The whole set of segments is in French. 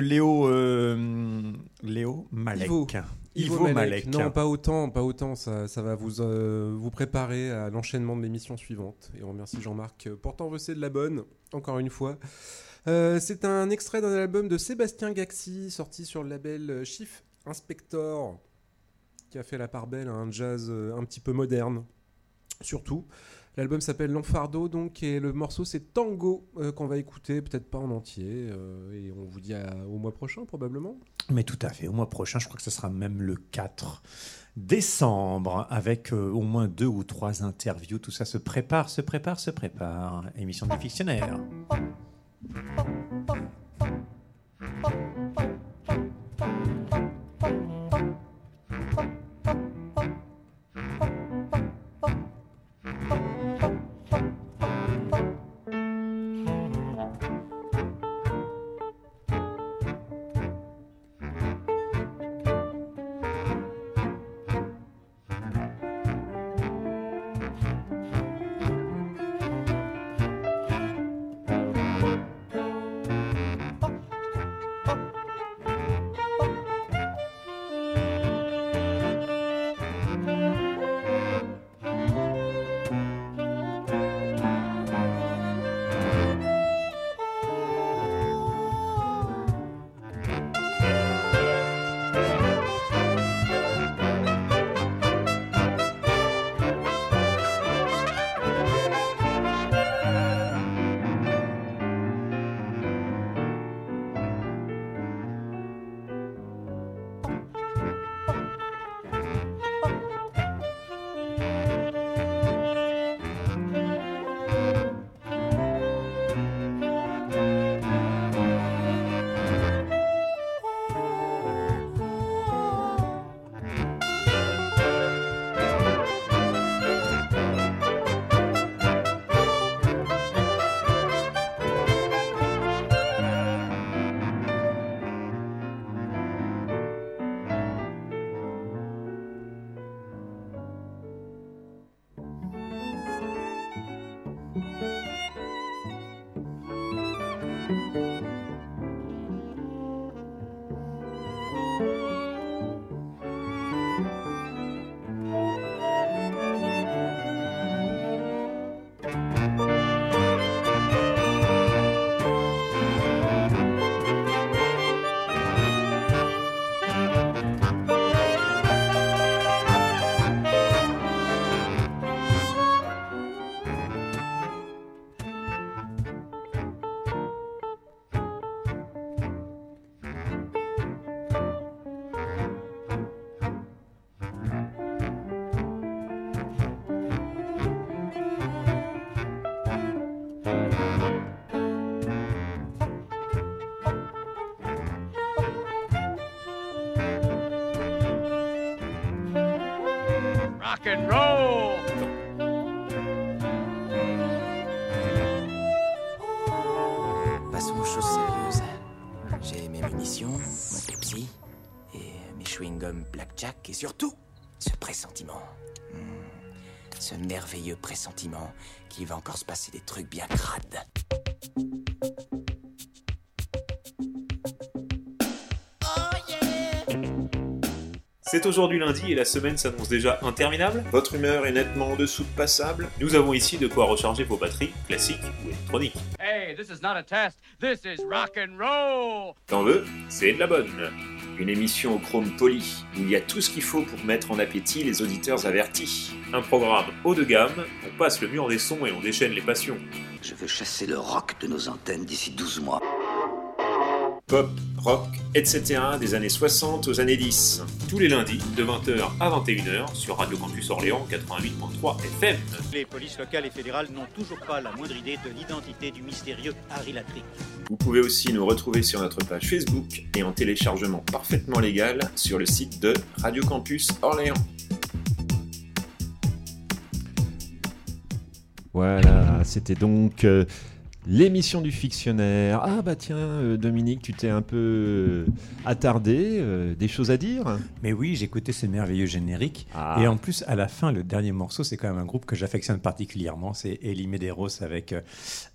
Léo, euh, Léo Malek. Ivo. Ivo Malek. Non, pas autant, pas autant. Ça, ça va vous, euh, vous préparer à l'enchaînement de l'émission suivante. Et on remercie Jean-Marc euh, pour t'envosser de la bonne, encore une fois. Euh, c'est un extrait d'un album de Sébastien Gaxi, sorti sur le label Chief Inspector, qui a fait la part belle à un jazz un petit peu moderne, surtout. L'album s'appelle L'Enfardo, donc, et le morceau c'est Tango, euh, qu'on va écouter, peut-être pas en entier. euh, et on vous dit au mois prochain, probablement. Mais tout à fait. Au mois prochain, je crois que ce sera même le 4 décembre, avec euh, au moins deux ou trois interviews. Tout ça se prépare, se prépare, se prépare. Émission du fictionnaire. Roll! Passons aux choses sérieuses. J'ai mes munitions, mon Pepsi, et mes chewing-gums Blackjack, et surtout, ce pressentiment. Hmm, Ce merveilleux pressentiment qu'il va encore se passer des trucs bien crades. C'est aujourd'hui lundi et la semaine s'annonce déjà interminable. Votre humeur est nettement en dessous de passable. Nous avons ici de quoi recharger vos batteries, classiques ou électroniques. Hey, this is not a test. This is rock and roll! T'en veux C'est de la bonne. Une émission au chrome poli, où il y a tout ce qu'il faut pour mettre en appétit les auditeurs avertis. Un programme haut de gamme, on passe le mur des sons et on déchaîne les passions. Je veux chasser le rock de nos antennes d'ici 12 mois. Pop, rock, etc. des années 60 aux années 10. Tous les lundis, de 20h à 21h, sur Radio Campus Orléans 88.3 FM. Les polices locales et fédérales n'ont toujours pas la moindre idée de l'identité du mystérieux Harry Latrick. Vous pouvez aussi nous retrouver sur notre page Facebook et en téléchargement parfaitement légal sur le site de Radio Campus Orléans. Voilà, c'était donc euh, L'émission du fictionnaire. Ah bah tiens, euh, Dominique, tu t'es un peu euh, attardé, euh, des choses à dire? Mais oui, j'écoutais ces merveilleux génériques. Ah. Et en plus, à la fin, le dernier morceau, c'est quand même un groupe que j'affectionne particulièrement. C'est Elie Medeiros avec, euh,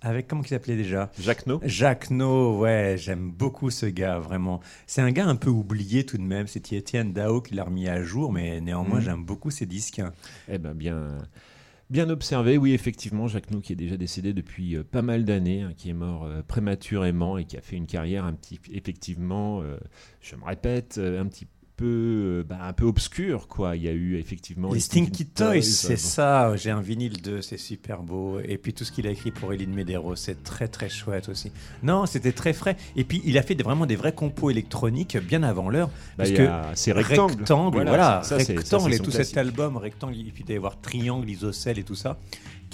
avec comment il s'appelait déjà? Jacques No Jacques No, ouais, j'aime beaucoup ce gars, vraiment. C'est un gars un peu oublié tout de même. C'est Étienne Dao qui l'a remis à jour, mais néanmoins, Mhm. j'aime beaucoup ses disques. Eh ben bien, bien observé, oui, effectivement, Jacques Nou qui est déjà décédé depuis euh, pas mal d'années, hein, qui est mort euh, prématurément et qui a fait une carrière un petit, effectivement, euh, je me répète, un petit peu, euh, bah, un peu obscure, quoi. Il y a eu effectivement Les Stinky Toys, c'est euh, ça. J'ai un vinyle 2, c'est super beau. Et puis tout ce qu'il a écrit pour Eline Medeiros, c'est très très chouette aussi. Non, c'était très frais. Et puis il a fait vraiment des vrais compos électroniques bien avant l'heure. Bah, Parce que c'est Rectangle. Rectangle, Voilà, voilà. ça, c'est- ça, rectangle et tout classique. cet album, Rectangle, et puis d'avoir Triangle, Isocèle et tout ça,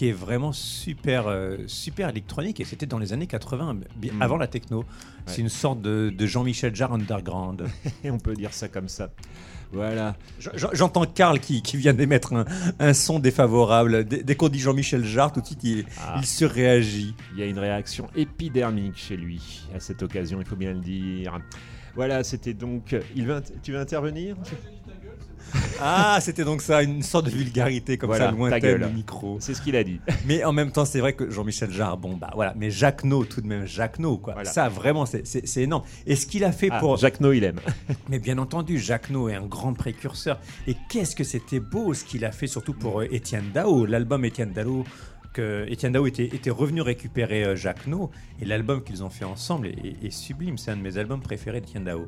qui est vraiment super, euh, super électronique. Et c'était dans les années 80, bien Mm. avant la techno. C'est une sorte de, de Jean-Michel Jarre underground. Et on peut dire ça comme ça. Voilà. J'entends Karl qui, qui vient d'émettre un, un son défavorable. Dès, dès qu'on dit Jean-Michel Jarre, tout de suite, il, Ah. il surréagit. Il y a une réaction épidermique chez lui à cette occasion, il faut bien le dire. Voilà, c'était donc. Il tu veux intervenir? Ah, c'était donc ça, une sorte de vulgarité comme Voilà, ça, ta lointaine du micro. C'est ce qu'il a dit. Mais en même temps, c'est vrai que Jean-Michel Jarre, bon, bah voilà. Mais Jacques No, tout de même, Jacques No, quoi. Voilà. Ça, vraiment, c'est- énorme. Et ce qu'il a fait Ah, pour. Jacques No, il aime. Mais bien entendu, Jacques No est un grand précurseur. Et qu'est-ce que c'était beau ce qu'il a fait, surtout pour euh, Étienne Dao. L'album Étienne Dao, que Étienne Dao était, était revenu récupérer euh, Jacques No. Et l'album qu'ils ont fait ensemble est, est- est sublime. C'est un de mes albums préférés d'Étienne Dao.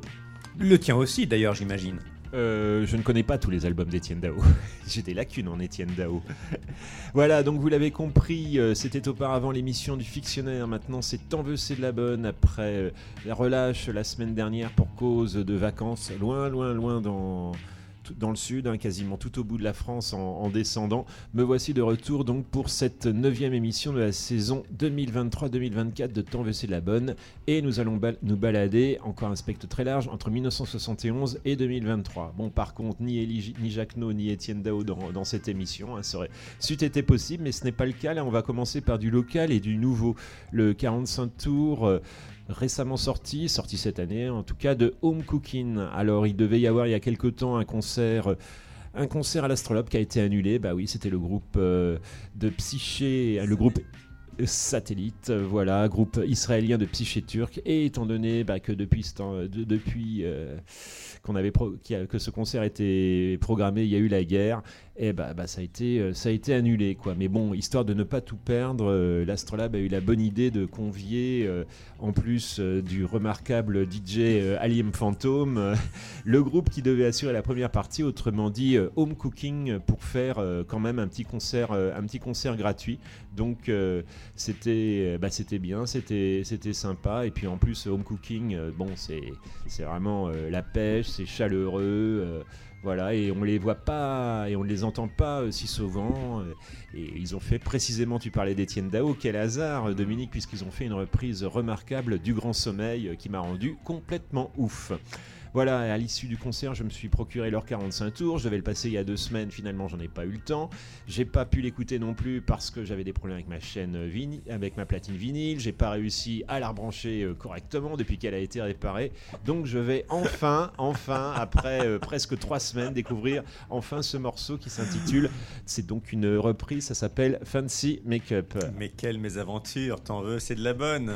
Le tien aussi, d'ailleurs, j'imagine. Euh, je ne connais pas tous les albums d'Étienne Dao. J'ai des lacunes en Étienne Dao. voilà, donc vous l'avez compris, euh, c'était auparavant l'émission du fictionnaire. Maintenant, c'est Tant c'est de la bonne. Après euh, la relâche la semaine dernière pour cause de vacances, loin, loin, loin dans. Dans le sud, hein, quasiment tout au bout de la France en, en descendant. Me voici de retour donc pour cette neuvième émission de la saison 2023-2024 de veut c'est de la bonne. Et nous allons nous balader, encore un spectre très large, entre 1971 et 2023. Bon, par contre, ni, ni Jacques No, ni Étienne Dao dans, dans cette émission. hein, ça aurait c'eût été possible, mais ce n'est pas le cas. Là, on va commencer par du local et du nouveau. Le 45 tours. euh, récemment sorti, sorti cette année en tout cas, de Home Cooking. Alors il devait y avoir il y a quelque temps un concert... un concert à l'Astrolabe qui a été annulé, bah oui, c'était le groupe euh, de Psyché, le groupe Satellite, voilà, groupe israélien de Psyché turc. Et étant donné bah, que depuis, ce temps- de- depuis euh, avait que ce concert était programmé, il y a eu la guerre, et bah, bah, ça, a été, euh, ça a été annulé. Quoi. Mais bon, histoire de ne pas tout perdre, euh, l'Astrolabe a eu la bonne idée de convier, euh, en plus du remarquable DJ Aliem Phantom, euh, le groupe qui devait assurer la première partie, autrement dit Home Cooking, pour faire quand même un petit concert, un petit concert gratuit. Donc c'était, bah, c'était bien, c'était, c'était sympa. Et puis en plus, Home Cooking, bon, c'est, c'est vraiment la pêche, c'est chaleureux. Voilà, et on les voit pas et on ne les entend pas euh, si souvent. euh, et ils ont fait précisément, tu parlais d'Étienne Dao, quel hasard, euh, Dominique, puisqu'ils ont fait une reprise remarquable du Grand Sommeil qui m'a rendu complètement ouf. Voilà, à l'issue du concert, je me suis procuré leur 45 tours. Je devais le passer il y a deux semaines, finalement, j'en ai pas eu le temps. J'ai pas pu l'écouter non plus parce que j'avais des problèmes avec ma chaîne euh, vinyle, avec ma platine vinyle. J'ai pas réussi à la rebrancher euh, correctement depuis qu'elle a été réparée. Donc je vais enfin, enfin, après euh, presque trois semaines, découvrir enfin ce morceau qui s'intitule. C'est donc une reprise, ça s'appelle Fancy Makeup. Mais quelle mésaventure, t'en veux, c'est de la bonne.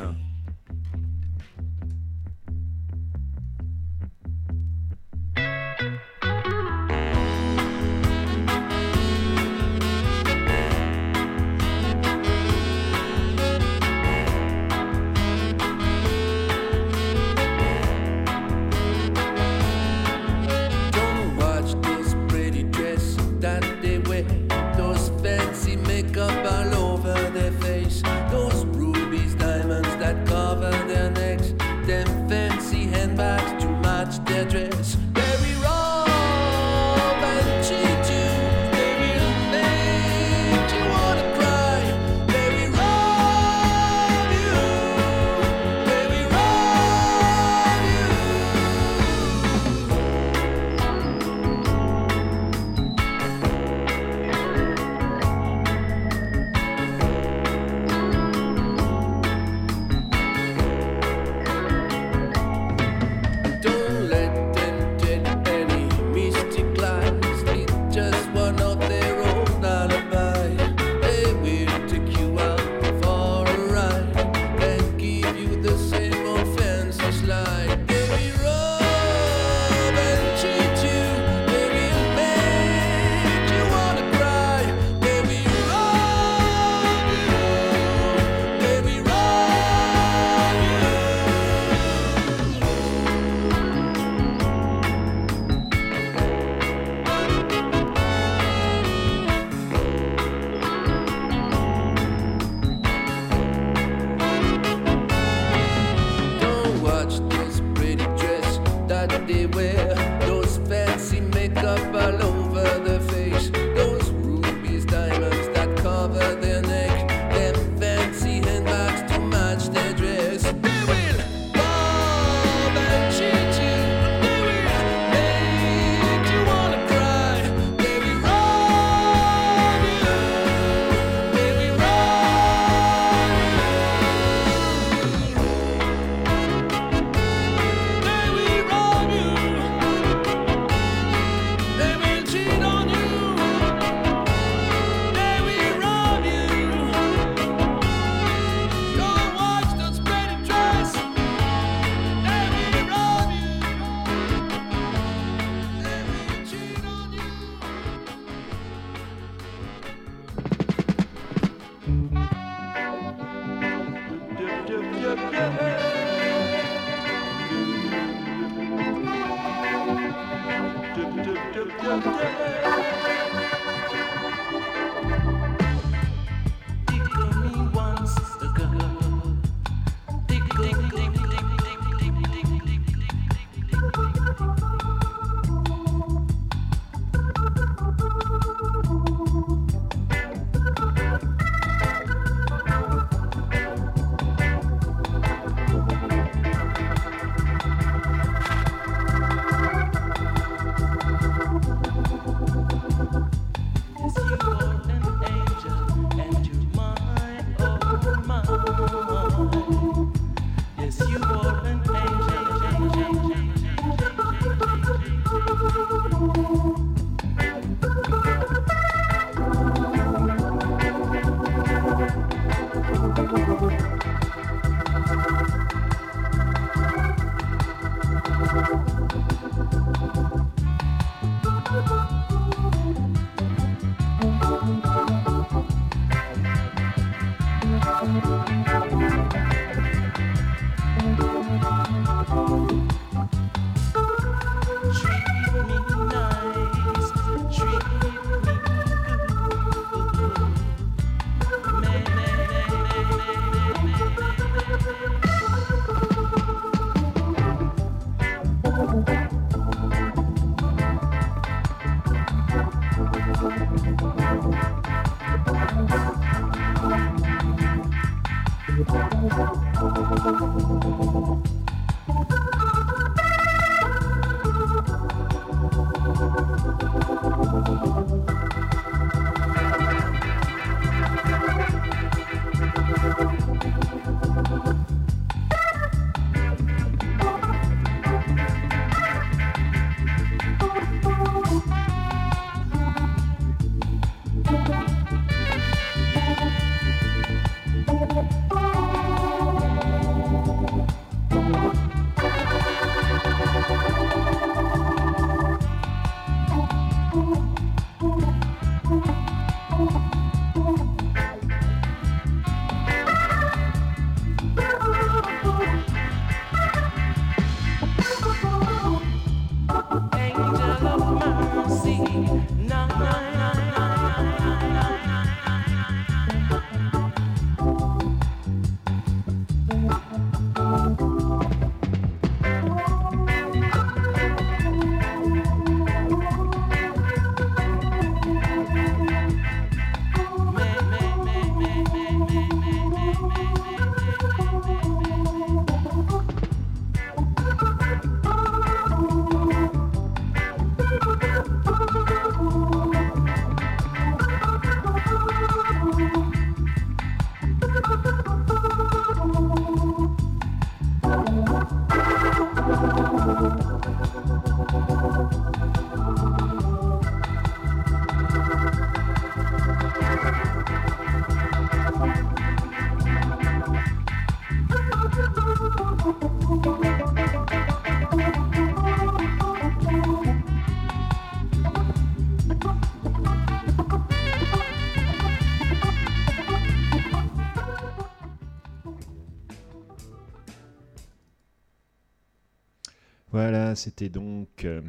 C'était donc euh,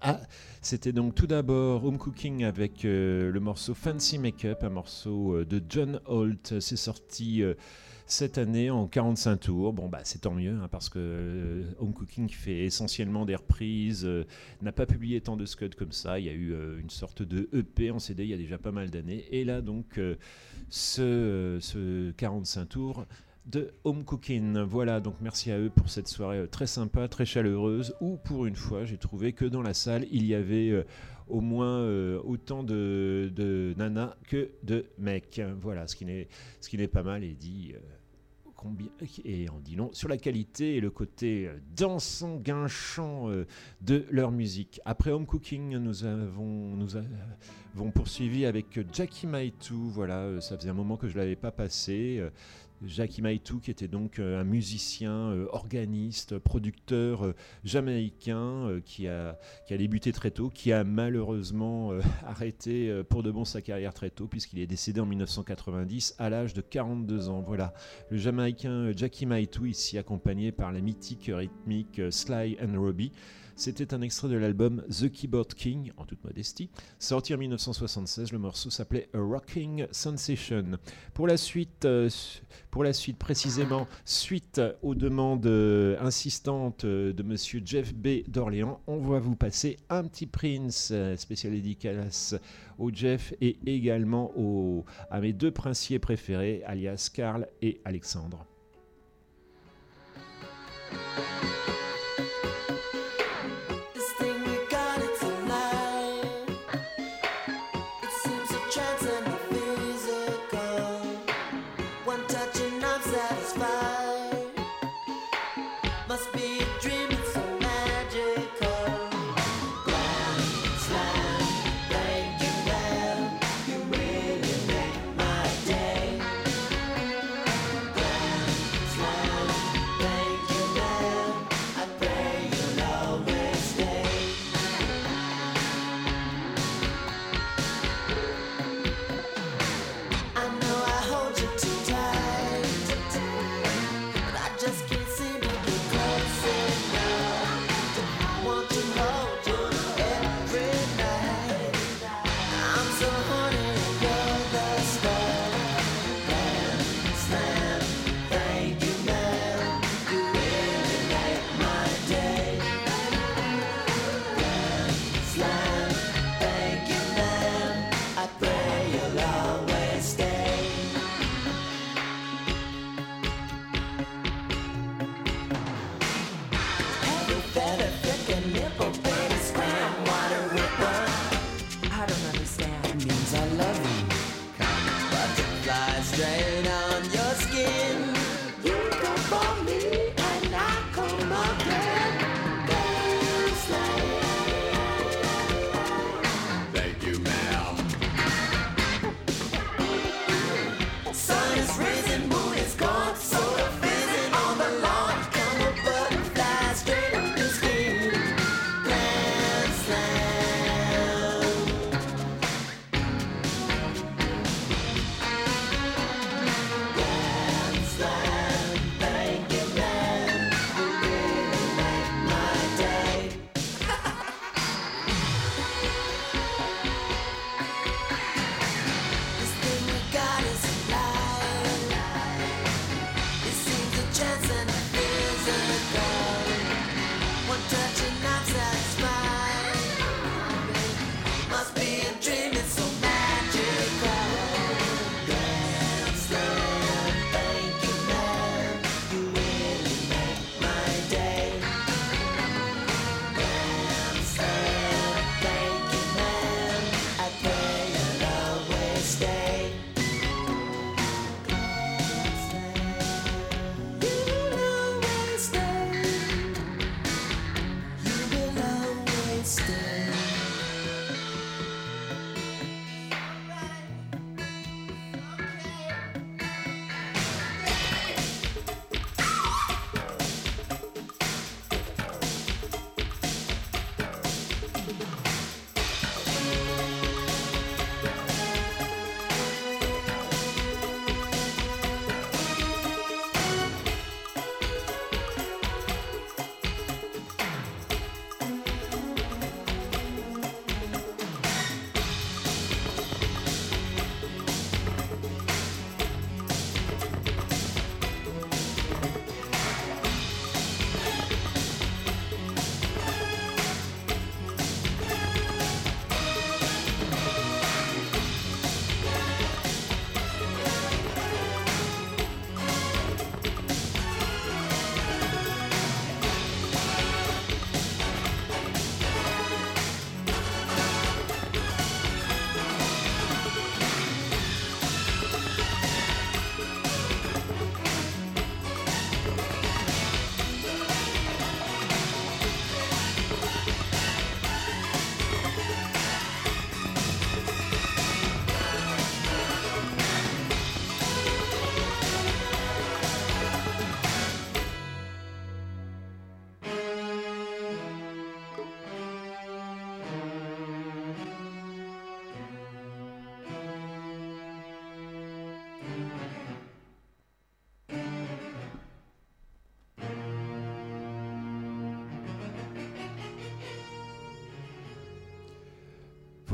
Ah, c'était donc tout d'abord Home Cooking avec euh, le morceau Fancy Makeup, un morceau euh, de John Holt. C'est sorti cette année en 45 tours. Bon, bah, c'est tant mieux, hein, parce que Home Cooking fait essentiellement des reprises, n'a pas publié tant de scuds comme ça. Il y a eu une sorte de EP en CD il y a déjà pas mal d'années. Et là, donc, ce, ce 45 tours de Home Cooking. Voilà, donc merci à eux pour cette soirée euh, très sympa, très chaleureuse, où pour une fois j'ai trouvé que dans la salle il y avait euh, au moins euh, autant de, de nanas que de mecs. Voilà, ce qui n'est pas mal et dit. combien et en dit long sur la qualité et le côté dansant, guinchant de leur musique. Après Home Cooking, nous avons, nous avons poursuivi avec Jackie Maitou. Voilà, ça faisait un moment que je l'avais pas passé. Jackie Maitou, qui était donc euh, un musicien, euh, organiste, producteur euh, jamaïcain, qui, a, débuté très tôt, qui a malheureusement arrêté pour de bon sa carrière très tôt, puisqu'il est décédé en 1990 à l'âge de 42 ans. Voilà, le jamaïcain Jackie Maitou, ici accompagné par la mythique rythmique Sly and Robbie. C'était un extrait de l'album The Keyboard King, en toute modestie, sorti en 1976. Le morceau s'appelait A Rocking Sensation. Pour la suite, euh, pour la suite précisément, suite aux demandes euh, insistantes euh, de Monsieur Jeff B. d'Orléans, on va vous passer un petit Prince spécial dédicace au Jeff et également à mes deux princiers préférés, alias Karl et Alexandre.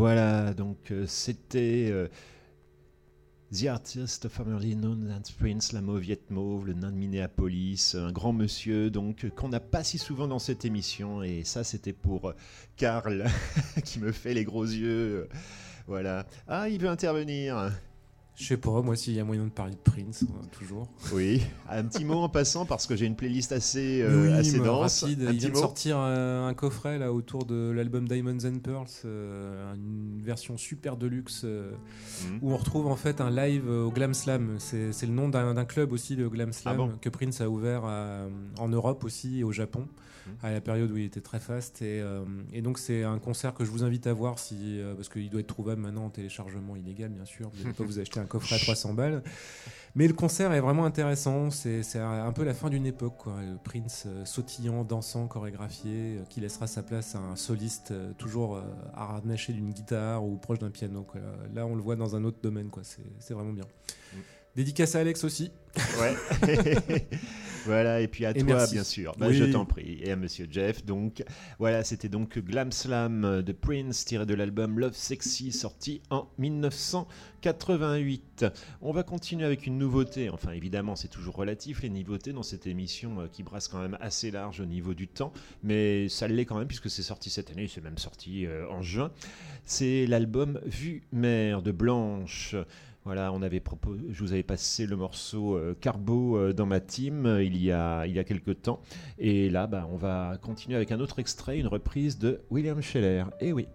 Voilà, donc euh, c'était euh, The Artist Formerly Known as Prince, la mauviette mauve, le nain de Minneapolis, un grand monsieur donc euh, qu'on n'a pas si souvent dans cette émission. Et ça, c'était pour Karl qui me fait les gros yeux. Voilà. Ah, il veut intervenir. Je sais pas, moi, s'il y a moyen de parler de Prince, euh, toujours. Oui, un petit mot en passant parce que j'ai une playlist assez, euh, Oui, assez dense. rapide. Un Il petit vient de sortir un, un coffret là autour de l'album Diamonds and Pearls, euh, une version super deluxe euh, Mhm. où on retrouve en fait un live euh, au Glam Slam. C'est le nom d'un club aussi, le Glam Slam, Ah bon que Prince a ouvert à- en Europe aussi et au Japon. À la période où il était très fast. Et, euh, et donc c'est un concert que je vous invite à voir si, euh, parce qu'il doit être trouvable maintenant en téléchargement illégal bien sûr. Vous n'allez pas vous acheter un coffret à 300 balles. Mais le concert est vraiment intéressant. C'est un peu la fin d'une époque. Quoi. Le Prince euh, sautillant, dansant, chorégraphié, euh, qui laissera sa place à un soliste toujours harnaché d'une guitare ou proche d'un piano. quoi. Là, on le voit dans un autre domaine. quoi. C'est c'est vraiment bien. Dédicace à Alex aussi. Ouais. voilà, et puis à Et toi, merci. bien sûr. Bah, Oui. Je t'en prie. Et à monsieur Jeff. Donc, voilà, c'était donc Glam Slam de Prince, tiré de l'album Love Sexy, sorti en 1988. On va continuer avec une nouveauté. Enfin, évidemment, c'est toujours relatif, les nouveautés dans cette émission euh, qui brasse quand même assez large au niveau du temps. Mais ça l'est quand même, puisque c'est sorti cette année, c'est même sorti euh, en juin. C'est l'album Vue Mère de Blanche. Voilà, on avait propo- je vous avais passé le morceau euh, Carbo euh, dans ma team euh, il y a il y a quelques temps et là bah, on va continuer avec un autre extrait, une reprise de William Scheller. Et oui.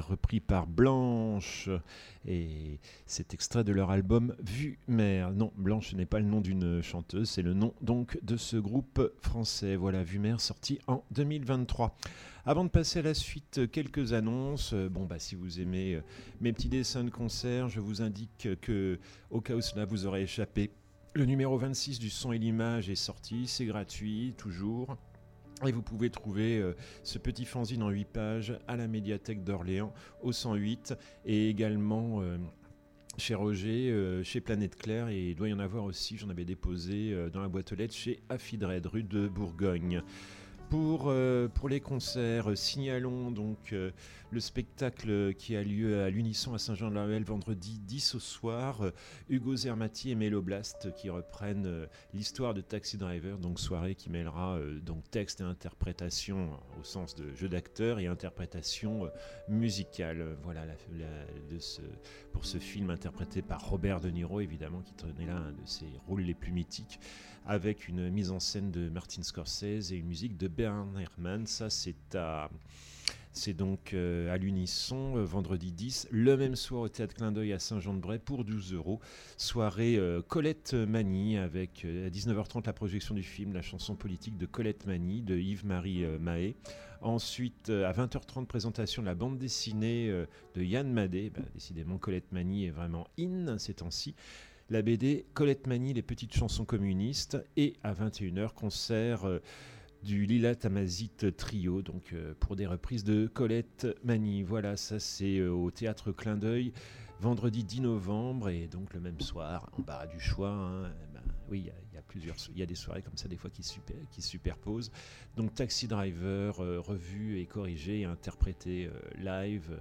Repris par Blanche. Et c'est extrait de leur album Vue Mère. Non, Blanche n'est pas le nom d'une chanteuse, c'est le nom donc de ce groupe français. Voilà, Vue Mère, sorti en 2023. Avant de passer à la suite, quelques annonces. Euh, Bon, bah, si vous aimez euh, mes petits dessins de concert, je vous indique que, au cas où cela vous aurait échappé, le numéro 26 du son et l'image est sorti. C'est gratuit, toujours. Et vous pouvez trouver euh, ce petit fanzine en 8 pages à la médiathèque d'Orléans au 108 et également euh, chez Roger, euh, chez Planète Claire et il doit y en avoir aussi, j'en avais déposé dans la boîte aux lettres chez Affidred, rue de Bourgogne. Pour, euh, pour les concerts, euh, signalons donc euh, le spectacle qui a lieu à l'Unisson à Saint-Jean-de-la-Ruelle vendredi 10 au soir. Hugo Zermati et Méloblast qui reprennent l'histoire de Taxi Driver, donc soirée qui mêlera donc texte et interprétation au sens de jeu d'acteur et interprétation musicale. Voilà de ce, pour ce film interprété par Robert De Niro, évidemment, qui tenait là un de ses rôles les plus mythiques, avec une mise en scène de Martin Scorsese et une musique de Bernard Herrmann. Ça, c'est à. C'est donc euh, à l'unisson, euh, vendredi 10, le même soir au Théâtre Clin d'œil à Saint-Jean-de-Bray pour 12 euros. Soirée euh, Colette Mani avec à 19h30 la projection du film La chanson politique de Colette Mani de Yves-Marie Mahé. Ensuite, à 20h30, présentation de la bande dessinée de Yann Madé. Bah, décidément, Colette Mani est vraiment in ces temps-ci. La BD Colette Mani, les petites chansons communistes. Et à 21h, concert. euh, du Lila Tamazite Trio, donc euh, pour des reprises de Colette Mani. Voilà, ça c'est euh, au théâtre Clin d'œil, vendredi 10 novembre, et donc le même soir, en du choix. hein, oui, il y a- plusieurs, il y a des soirées comme ça des fois qui, se super- qui se superposent. Donc Taxi Driver, euh, revu et corrigé et interprété euh, live euh,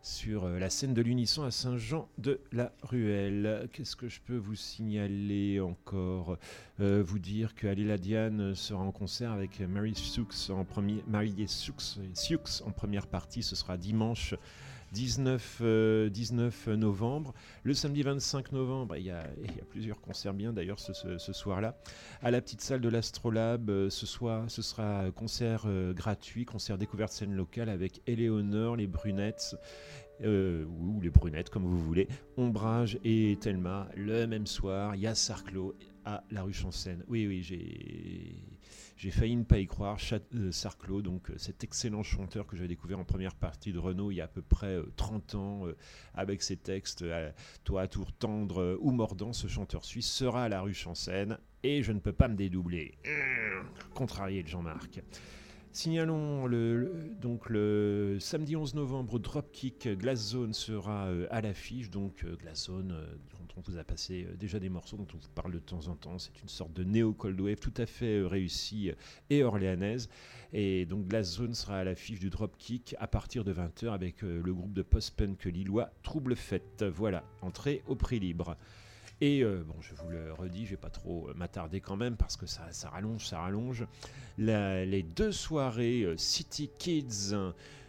sur la scène de l'Unisson à Saint-Jean de la Ruelle. Qu'est-ce que je peux vous signaler encore Vous dire que Aléla Diane sera en concert avec Mary Sux en premier, Mary Sux, Sux en première partie. Ce sera dimanche 19, euh, 19 novembre. Le samedi 25 novembre, il y a, plusieurs concerts bien d'ailleurs ce, soir-là. À la petite salle de l'Astrolabe, euh, ce soir, ce sera concert euh, gratuit, concert découverte scène locale avec Éléonore, les Brunettes. euh, ou les brunettes comme vous voulez, Ombrage et Thelma le même soir, il y a Sarclos à la rue Chancène. Oui, oui, j'ai j'ai failli ne pas y croire. Chat- euh, Sarclos, donc euh, cet excellent chanteur que j'ai découvert en première partie de Renault il y a à peu près euh, 30 ans, euh, avec ses textes euh, Toi à tour tendre euh, ou mordant, ce chanteur suisse sera à la rue Chancène et je ne peux pas me dédoubler. Mmh, Contrarié de Jean-Marc. Signalons donc le samedi 11 novembre, Dropkick Glass Zone sera euh, à l'affiche. Donc euh, Glass Zone, euh, on vous a passé euh, déjà des morceaux dont on vous parle de temps en temps. C'est une sorte de néo cold wave tout à fait euh, réussie euh, et orléanaise. Et donc Glass Zone sera à l'affiche du Dropkick à partir de 20h avec le groupe de post-punk lillois Trouble Fête. Voilà, entrée au prix libre. Et bon, je vous le redis, je vais pas trop m'attarder quand même parce que ça, ça rallonge, ça rallonge. La- les deux soirées City Kids,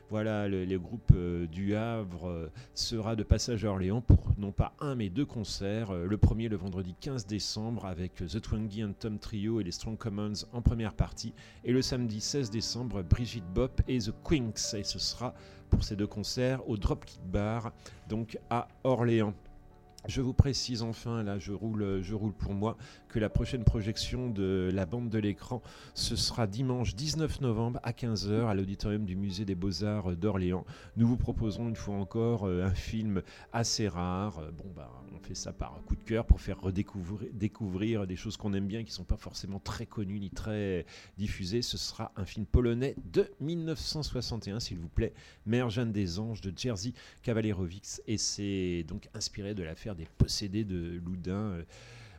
voilà, le, les groupes euh, du Havre euh, sera de passage à Orléans pour non pas un mais deux concerts. Euh, le premier le vendredi 15 décembre avec The Twangy and Tom Trio et les Strong Commons en première partie. Et le samedi 16 décembre, Brigitte Bop et The Quinks. Et ce sera pour ces deux concerts au Dropkick Bar, donc à Orléans. Je vous précise enfin, là je roule, je roule pour moi, que la prochaine projection de la bande de l'écran, ce sera dimanche 19 novembre à 15h à l'auditorium du musée des beaux-arts d'Orléans. Nous vous proposons une fois encore euh, un film assez rare. Euh, Bon bah on fait ça par coup de cœur pour faire redécouvrir découvrir des choses qu'on aime bien qui sont pas forcément très connues ni très diffusées. Ce sera un film polonais de 1961 s'il vous plaît, Mère Jeanne des Anges de Jerzy Kawalerowicz et c'est donc inspiré de l'affaire des possédés de Loudun euh,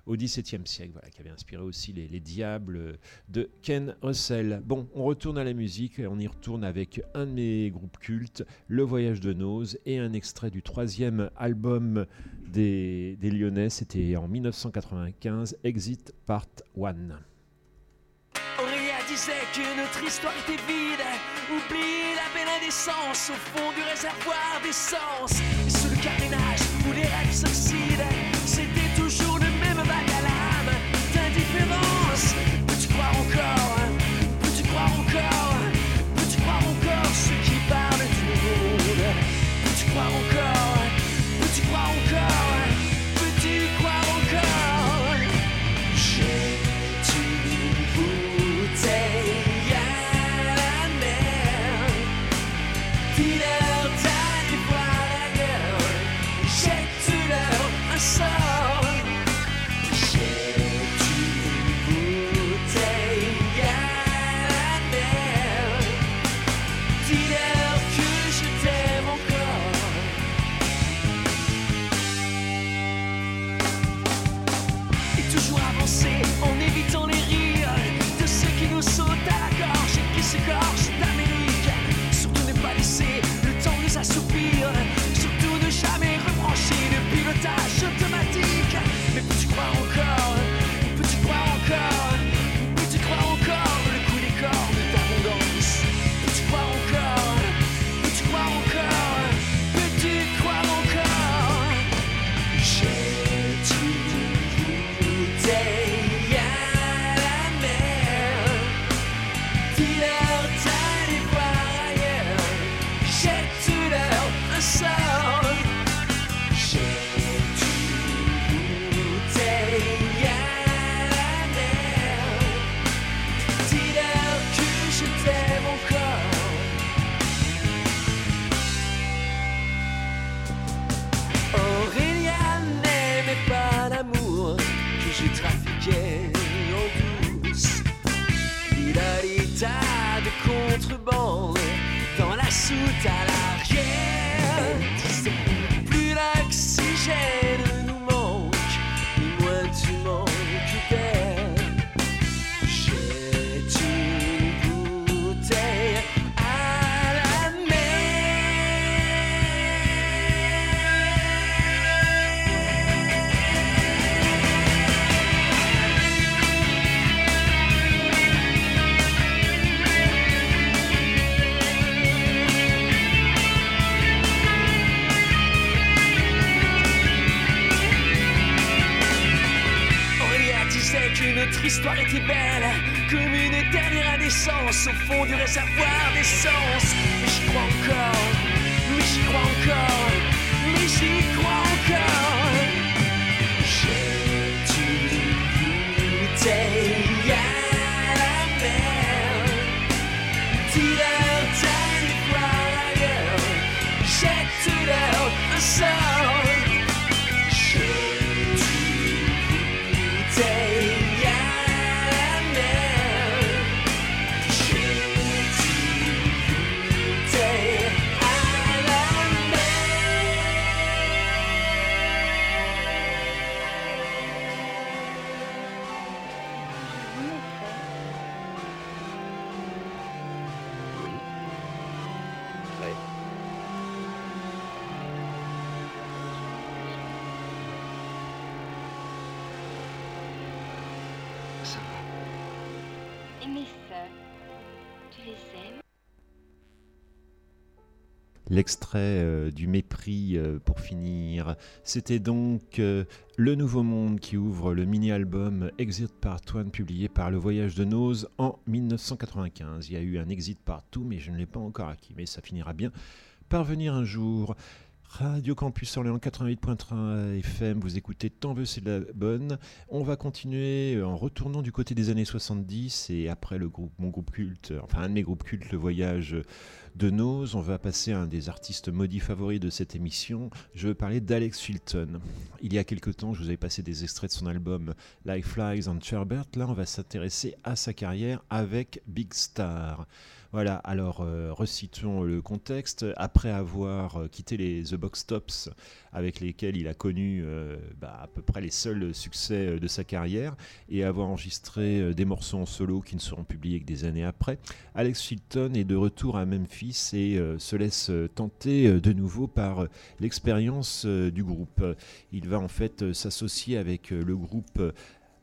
au XVIIe siècle, voilà, qui avait inspiré aussi les, les Diables euh, de Ken Russell. Bon, on retourne à la musique, et on y retourne avec un de mes groupes cultes, Le Voyage de Nose, et un extrait du troisième album des, Lyonnais, c'était en 1995, Exit Part 1. Aurélia disait que notre histoire était vide. Oublie la belle indécence au fond du réservoir d'essence. Et sous le carénage notre histoire était belle, comme une dernière indécence au fond du réservoir d'essence. Mais j'y crois encore, oui j'y crois encore, mais j'y crois Euh, du mépris euh, pour finir, c'était donc euh, Le Nouveau Monde qui ouvre le mini-album Exit Part 1 publié par Le Voyage de Nose en 1995. Il y a eu un Exit Part 2 mais je ne l'ai pas encore acquis, mais ça finira bien par venir un jour. Radio Campus Orléans 88.3 FM, vous écoutez Tant veut c'est de la bonne. On va continuer en retournant du côté des années 70 et après le groupe, mon groupe culte, enfin un de mes groupes cultes, le voyage de Nose, on va passer à un des artistes maudits favoris de cette émission. Je veux parler d'Alex Chilton. Il y a quelque temps, je vous avais passé des extraits de son album Like Flies on Sherbert. Là, on va s'intéresser à sa carrière avec Big Star. Voilà, alors euh, recitons le contexte. Après avoir euh, quitté les The Box Tops, avec lesquels il a connu euh, bah, à peu près les seuls succès de sa carrière, et avoir enregistré des morceaux en solo qui ne seront publiés que des années après, Alex Chilton est de retour à Memphis et se laisse tenter de nouveau par l'expérience du groupe. Il va en fait s'associer avec le groupe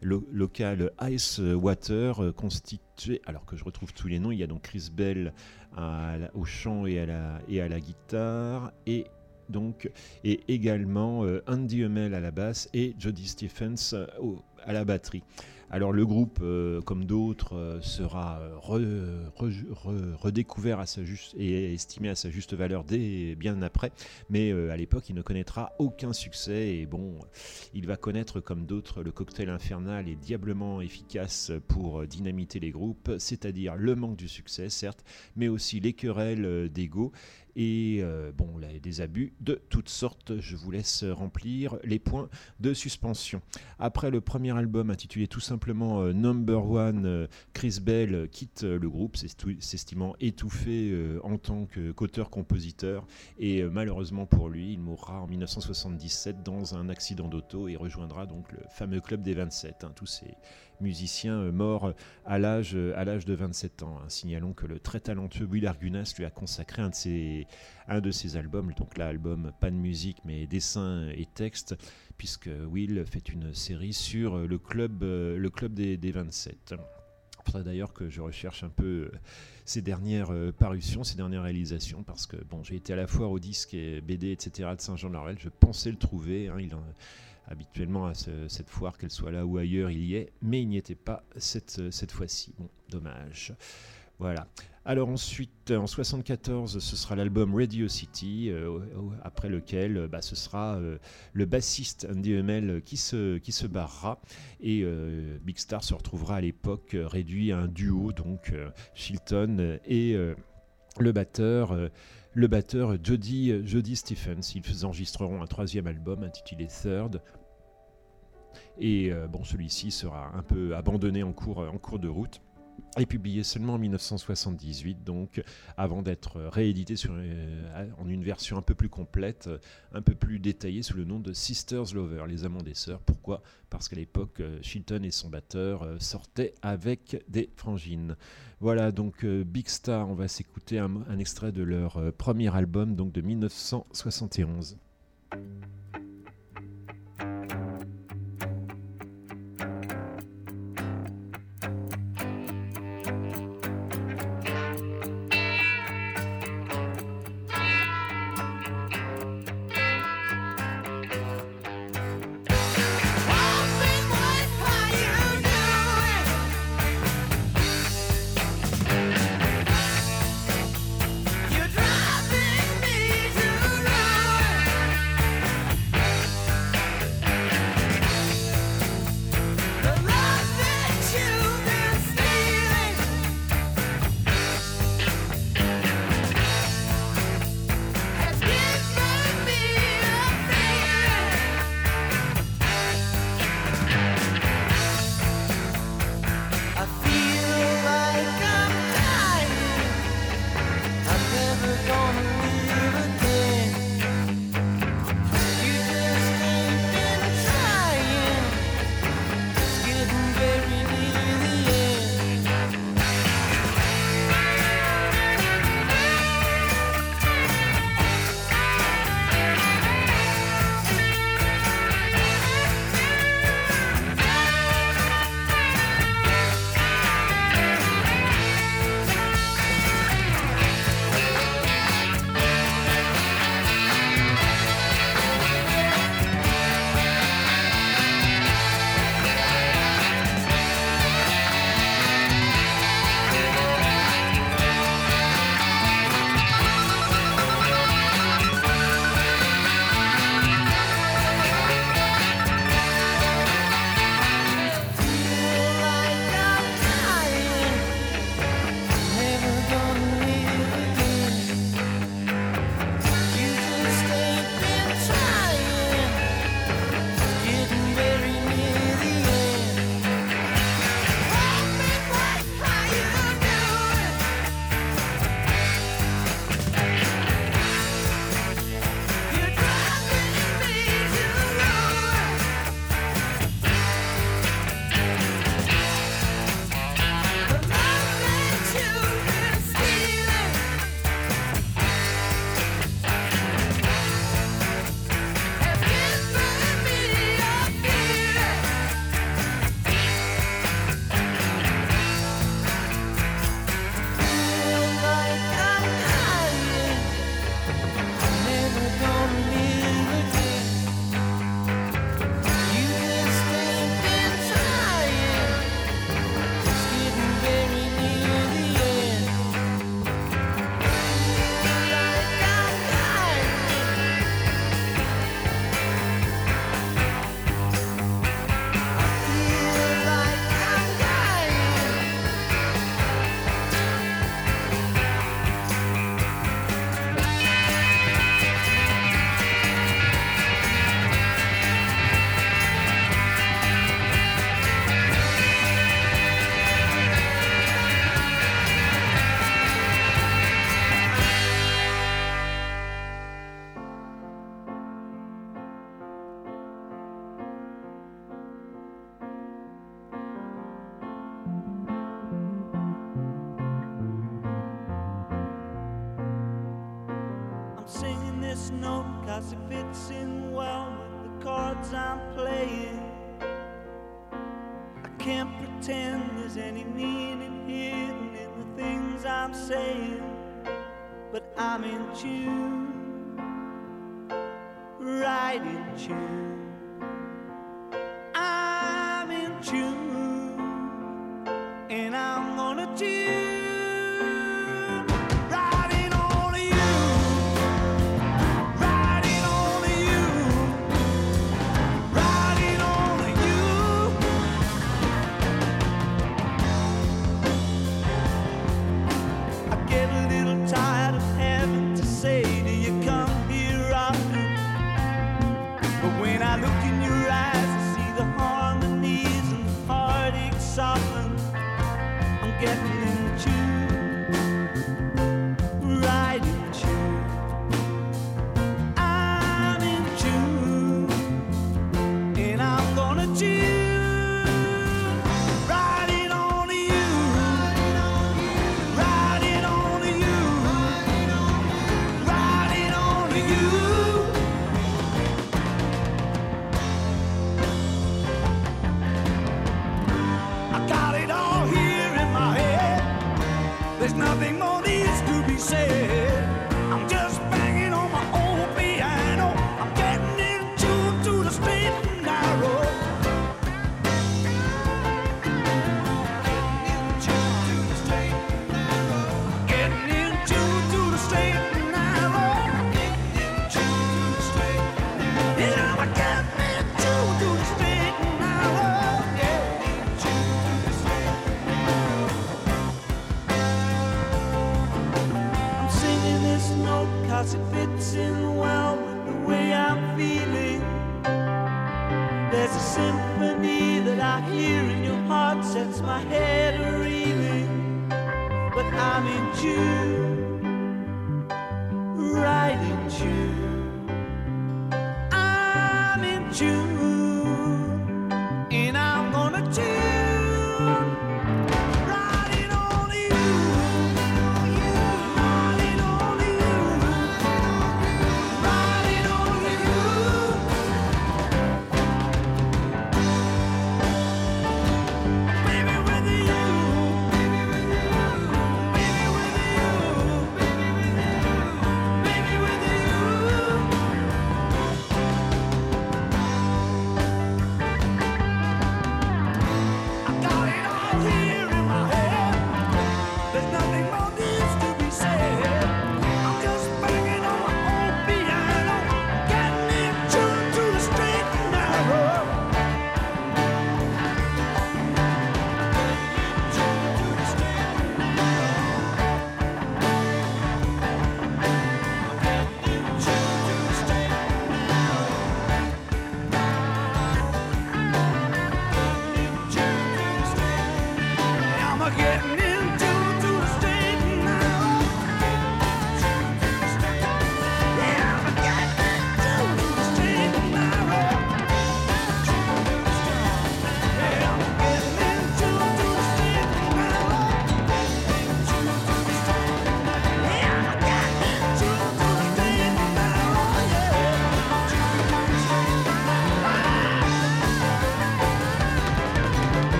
lo- local Ice Water euh, constitué, alors que je retrouve tous les noms, il y a donc Chris Bell au chant et à la, et à la guitare, et donc et également euh, Andy Hummel à la basse et Jody Stephens euh, à la batterie. Alors le groupe, euh, comme d'autres, euh, sera euh, re- re- re- redécouvert à sa juste et estimé à sa juste valeur dès bien après, mais à l'époque il ne connaîtra aucun succès. Et bon, il va connaître comme d'autres le cocktail infernal et diablement efficace pour dynamiter les groupes, c'est-à-dire le manque du succès certes, mais aussi les querelles d'ego et euh, bon, des abus de toutes sortes. Je vous laisse remplir les points de suspension. Après le premier album intitulé tout simplement euh, number one, euh, Chris Bell quitte le groupe, s'estimant étouffé en tant qu'auteur-compositeur. Et malheureusement pour lui, il mourra en 1977 dans un accident d'auto et rejoindra donc le fameux club des 27. hein, tous ces musiciens euh, à l'âge euh, à l'âge de 27 ans. hein. Signalons que le très talentueux Will Argunas lui a consacré un de ses, un de ses albums, donc l'album pas de musique mais dessins et textes, puisque Will fait une série sur euh, le club, euh, le club des, des 27. Il faudrait d'ailleurs que je recherche un peu euh, ces dernières euh, parutions, ces dernières réalisations, parce que bon, j'ai été à la foire au disque et BD, etc. de Saint-Jean-de-Laurel, je pensais le trouver. hein, habituellement à ce- cette foire, qu'elle soit là ou ailleurs, il y est, mais il n'y était pas cette, cette fois-ci. Bon, dommage. Voilà. Alors ensuite, en 74, ce sera l'album Radio City, euh, après lequel euh, bah, ce sera euh, le bassiste Andy Hummel qui se, qui se barrera et Big Star se retrouvera à l'époque réduit à un duo, donc Chilton et le batteur. Le batteur Jody, Jody Stephens. Ils enregistreront un troisième album intitulé Third. Et euh, bon, celui-ci sera un peu abandonné en cours, en cours de route et publié seulement en 1978, donc avant d'être réédité sur, euh, en une version un peu plus complète, un peu plus détaillée sous le nom de Sisters Lover, les amants des sœurs. Pourquoi? Parce qu'à l'époque, euh, Chilton et son batteur euh, sortaient avec des frangines. Voilà, donc Big Star, on va s'écouter un, extrait de leur premier album, donc de 1971.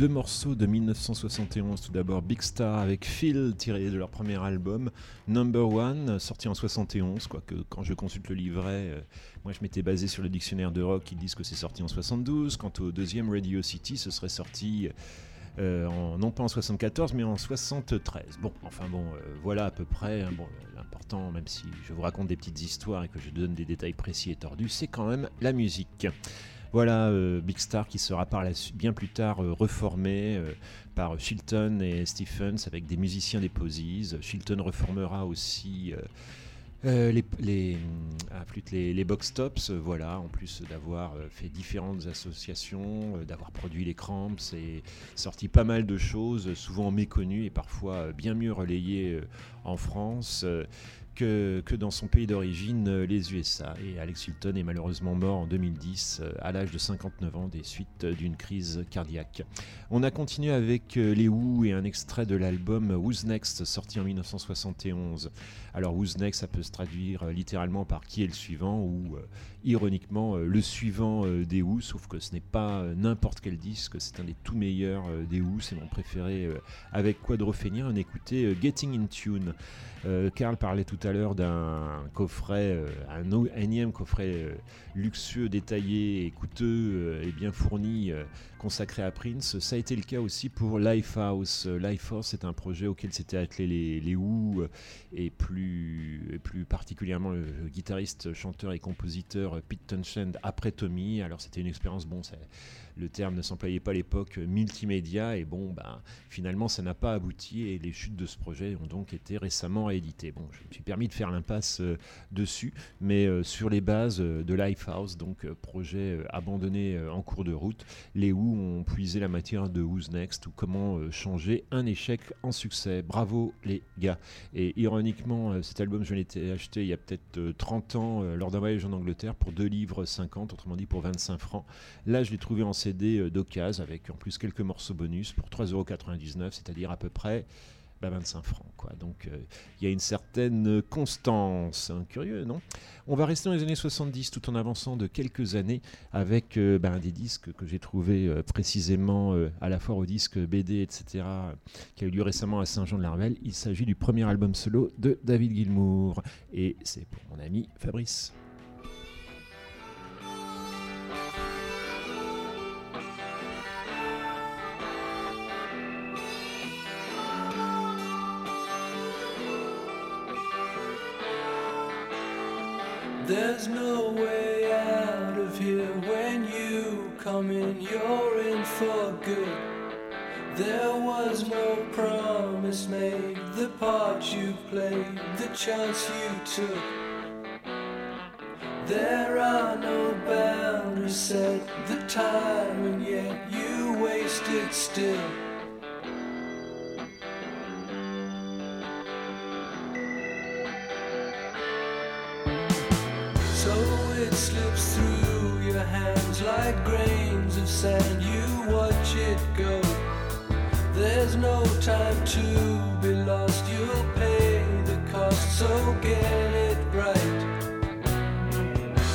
deux morceaux de 1971. Tout d'abord Big Star avec Phil, tiré de leur premier album, Number One, sorti en 71. Quoique quand je consulte le livret, euh, moi je m'étais basé sur le dictionnaire de rock, ils disent que c'est sorti en 72. Quant au deuxième Radio City, ce serait sorti... Euh, non pas en 74 mais en 73. Bon, enfin bon, euh, voilà à peu près. Hein. L'important, même si je vous raconte des petites histoires et que je donne des détails précis et tordus, c'est quand même la musique. Voilà, euh, Big Star qui sera par la bien plus tard euh, reformé euh, par Chilton et Stephens avec des musiciens des Posies. Chilton reformera aussi les, les, ah, les, Box Tops, voilà, en plus d'avoir fait différentes associations, d'avoir produit les Cramps et sorti pas mal de choses, souvent méconnues et parfois bien mieux relayées en France. Que, dans son pays d'origine, euh, les USA. Et Alex Hilton est malheureusement mort en 2010 euh, à l'âge de 59 ans des suites euh, d'une crise cardiaque. On a continué avec les Who et un extrait de l'album Who's Next sorti en 1971. Alors Who's Next, ça peut se traduire euh, littéralement par qui est le suivant ou euh, ironiquement euh, le suivant des Who, sauf que ce n'est pas n'importe quel disque, c'est un des tout meilleurs des Who, c'est mon préféré avec Quadrophenia. On écoutait Getting in Tune. Karl parlait tout à l'heure d'un coffret, un énième coffret luxueux, détaillé et coûteux et bien fourni consacré à Prince. Ça a été le cas aussi pour Lifehouse. Lifehouse, c'est un projet auquel s'étaient attelés les, les Who et plus, et plus particulièrement le, guitariste, chanteur et compositeur Pete Townshend après Tommy. Alors c'était une expérience, bon, ça- le terme ne s'employait pas à l'époque, euh, multimédia, et bon, ben, finalement ça n'a pas abouti et les chutes de ce projet ont donc été récemment rééditées. Bon, je me suis permis de faire l'impasse euh, dessus, mais euh, sur les bases de Lifehouse, donc projet abandonné en cours de route, les Who ont puisé la matière de Who's Next ou comment changer un échec en succès. Bravo les gars. Et ironiquement, cet album, je l'ai acheté il y a peut-être euh, 30 ans lors d'un voyage en Angleterre pour 2 livres 50, autrement dit pour 25 francs. Là, je l'ai trouvé en CD euh, d'occasion avec en plus quelques morceaux bonus pour 3,99€, c'est-à-dire à peu près bah, 25 francs. Quoi. Donc euh, il y a une certaine constance. Hein, Curieux, non? On va rester dans les années 70 tout en avançant de quelques années avec euh, bah, des disques que j'ai trouvé euh, précisément euh, à la foire au disque BD, etc., qui a eu lieu récemment à Saint-Jean-de-Larvel. Il s'agit du premier album solo de David Gilmour. Et c'est pour mon ami Fabrice. There's no way out of here when you come in, you're in for good. There was no promise made, the part you played, the chance you took. There are no boundaries set, the time, and yet you wasted still. Like grains of sand. You watch it go. There's no time to be lost. You'll pay the cost, so get it right.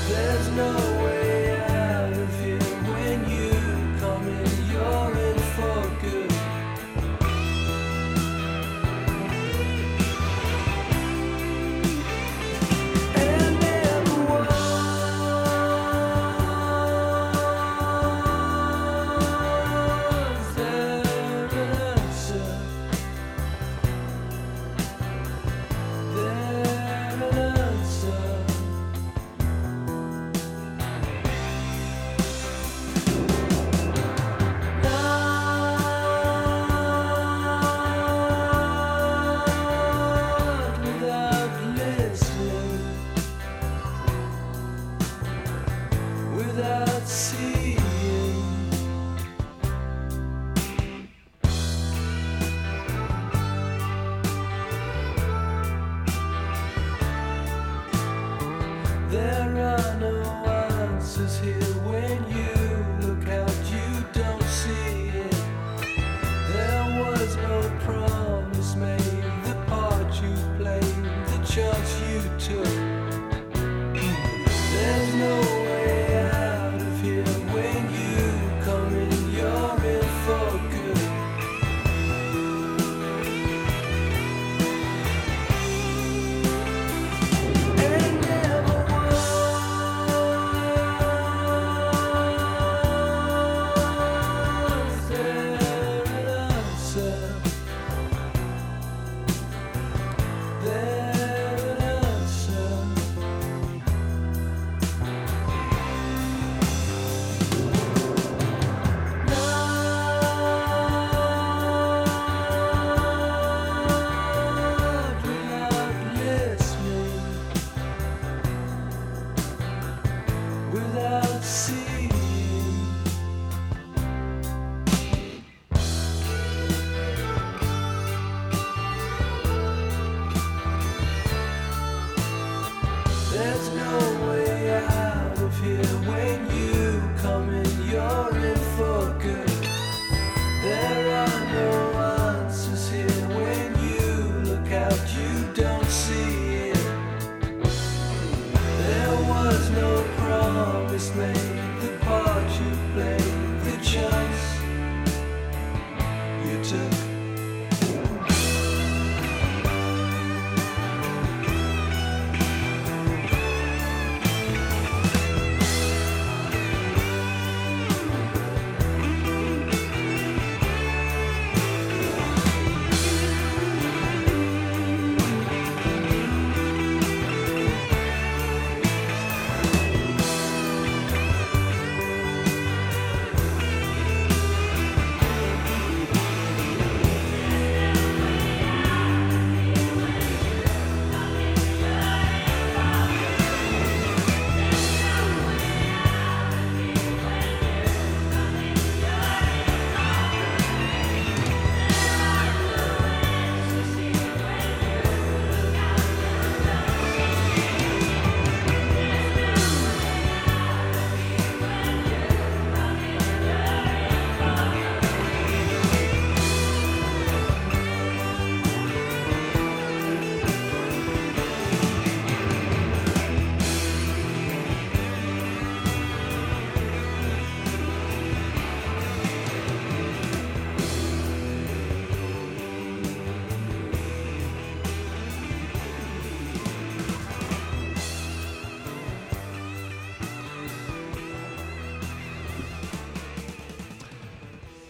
There's no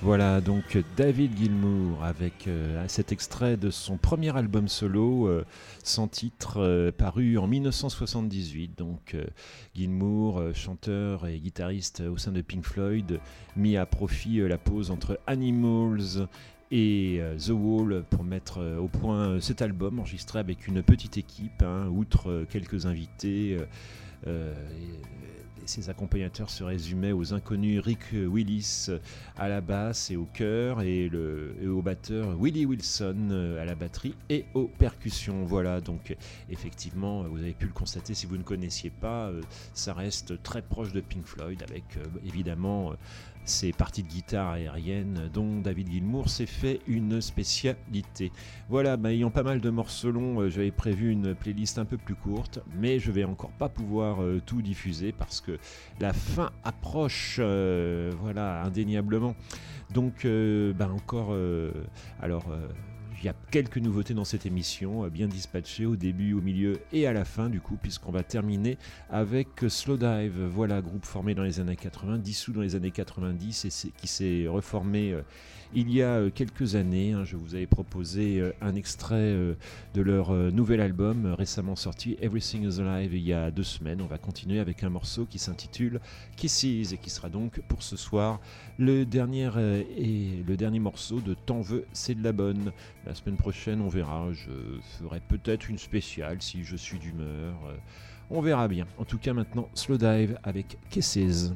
Voilà donc David Gilmour avec euh, cet extrait de son premier album solo euh, sans titre euh, paru en 1978. Donc Gilmour, chanteur et guitariste au sein de Pink Floyd, mis à profit la pause entre Animals et The Wall pour mettre au point cet album enregistré avec une petite équipe, hein, outre quelques invités. Ses accompagnateurs se résumaient aux inconnus Rick Willis euh, à la basse et au chœur et, le, et au batteur Willie Wilson euh, à la batterie et aux percussions. Voilà, donc effectivement, vous avez pu le constater si vous ne connaissiez pas, euh, ça reste très proche de Pink Floyd avec évidemment ces parties de guitare aérienne dont David Gilmour s'est fait une spécialité. Voilà, bah, ayant pas mal de morceaux longs, j'avais prévu une playlist un peu plus courte, mais je vais encore pas pouvoir tout diffuser parce que la fin approche, euh, voilà, indéniablement. Donc, euh, bah, encore, euh, alors. euh, il y a quelques nouveautés dans cette émission, bien dispatchées au début, au milieu et à la fin, du coup, puisqu'on va terminer avec Slow Dive. Voilà, groupe formé dans les années 80, dissous dans les années 90 et qui s'est reformé il y a euh, quelques années. hein. Je vous avais proposé euh, un extrait euh, de leur nouvel album récemment sorti, Everything is Alive, il y a deux semaines. On va continuer avec un morceau qui s'intitule Kisses et qui sera donc pour ce soir le dernier, morceau de T'en veux, c'est de la bonne. La semaine prochaine, on verra. Je ferai peut-être une spéciale si je suis d'humeur. On verra bien. En tout cas, maintenant, Slow Dive avec Kisses.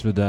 Slow Die